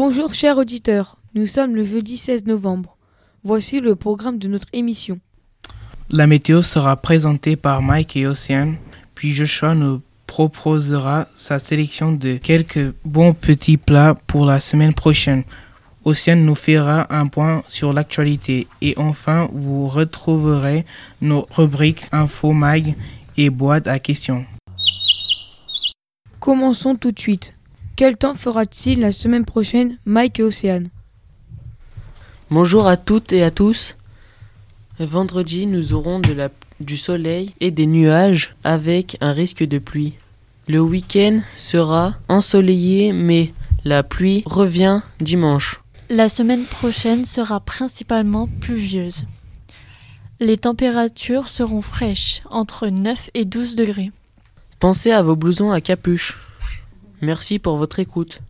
Bonjour chers auditeurs, nous sommes le jeudi 16 novembre. Voici le programme de notre émission. La météo sera présentée par Mike et Océane, puis Joshua nous proposera sa sélection de quelques bons petits plats pour la semaine prochaine. Océane nous fera un point sur l'actualité et enfin vous retrouverez nos rubriques Info Mag et Boîte à questions. Commençons tout de suite. Quel temps fera-t-il la semaine prochaine, Mike et Océane? Bonjour à toutes et à tous. Vendredi, nous aurons de la, du soleil et des nuages avec un risque de pluie. Le week-end sera ensoleillé, mais la pluie revient dimanche. La semaine prochaine sera principalement pluvieuse. Les températures seront fraîches, entre 9 et 12 degrés. Pensez à vos blousons à capuche. Merci pour votre écoute.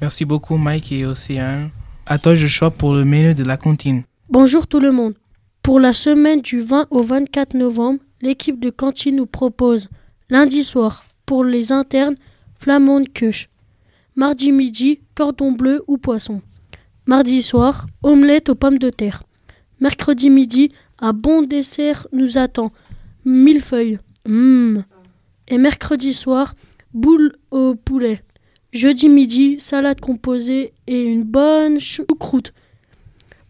Merci beaucoup Mike et Océane. À toi Joshua pour le menu de la cantine. Bonjour tout le monde. Pour la semaine du 20 au 24 novembre, l'équipe de cantine nous propose lundi soir, pour les internes, flamande queuche. Mardi midi, cordon bleu ou poisson. Mardi soir, omelette aux pommes de terre. Mercredi midi, un bon dessert nous attend. Millefeuille. Mmh. Et mercredi soir, boule au poulet. Jeudi midi, salade composée et une bonne choucroute.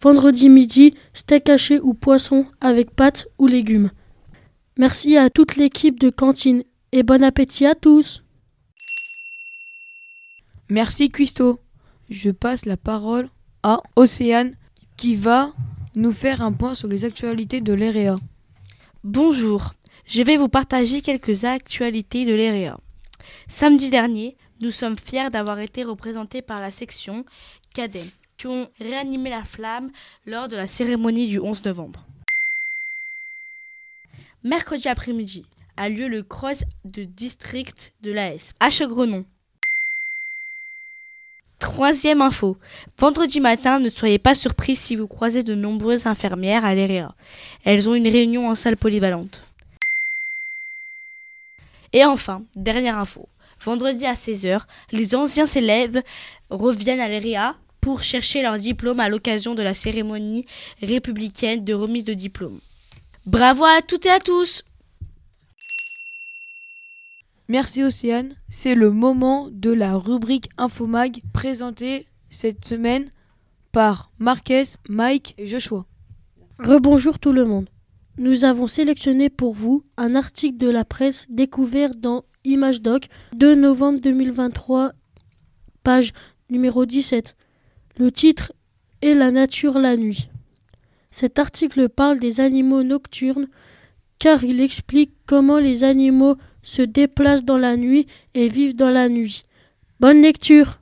Vendredi midi, steak haché ou poisson avec pâtes ou légumes. Merci à toute l'équipe de cantine et bon appétit à tous. Merci Cuisto. Je passe la parole à Océane qui va nous faire un point sur les actualités de l'EREA. Bonjour, je vais vous partager quelques actualités de l'EREA. Samedi dernier, nous sommes fiers d'avoir été représentés par la section Cadet, qui ont réanimé la flamme lors de la cérémonie du 11 novembre. Mercredi après-midi a lieu le cross de district de l'AS à Chegrenon. Troisième info. Vendredi matin, ne soyez pas surpris si vous croisez de nombreuses infirmières à l'EREA. Elles ont une réunion en salle polyvalente. Et enfin, dernière info. Vendredi à 16h, les anciens élèves reviennent à l'EREA pour chercher leur diplôme à l'occasion de la cérémonie républicaine de remise de diplôme. Bravo à toutes et à tous Merci Océane, c'est le moment de la rubrique Infomag présentée cette semaine par Marquez, Mike et Joshua. Rebonjour tout le monde. Nous avons sélectionné pour vous un article de la presse découvert dans ImageDoc 2 novembre 2023, page numéro 17. Le titre est La nature la nuit. Cet article parle des animaux nocturnes car il explique comment les animaux se déplacent dans la nuit et vivent dans la nuit. Bonne lecture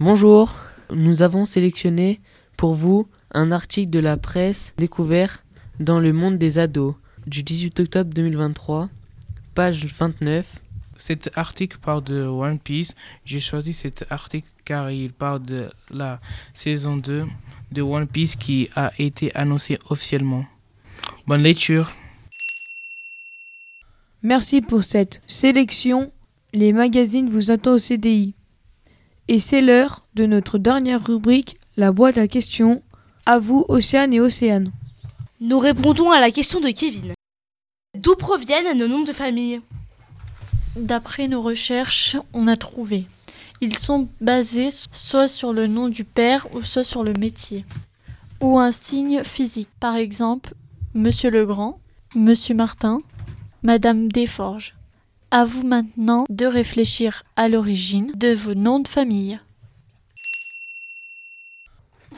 Bonjour, nous avons sélectionné pour vous un article de la presse découvert dans Le Monde des ados du 18 octobre 2023, page 29. Cet article parle de One Piece. J'ai choisi cet article car il parle de la saison 2 de One Piece qui a été annoncée officiellement. Bonne lecture. Merci pour cette sélection. Les magazines vous attendent au CDI. Et c'est l'heure de notre dernière rubrique, la boîte à questions. À vous, Océane et Océane. Nous répondons à la question de Kevin. D'où proviennent nos noms de famille? D'après nos recherches, on a trouvé. Ils sont basés soit sur le nom du père ou soit sur le métier. Ou un signe physique. Par exemple, Monsieur Legrand, Monsieur Martin, Madame Desforges. À vous maintenant de réfléchir à l'origine de vos noms de famille.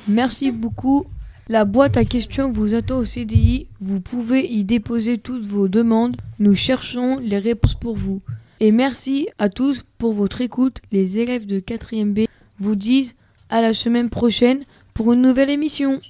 Merci beaucoup. La boîte à questions vous attend au CDI. Vous pouvez y déposer toutes vos demandes. Nous cherchons les réponses pour vous. Et merci à tous pour votre écoute. Les élèves de 4e B vous disent à la semaine prochaine pour une nouvelle émission.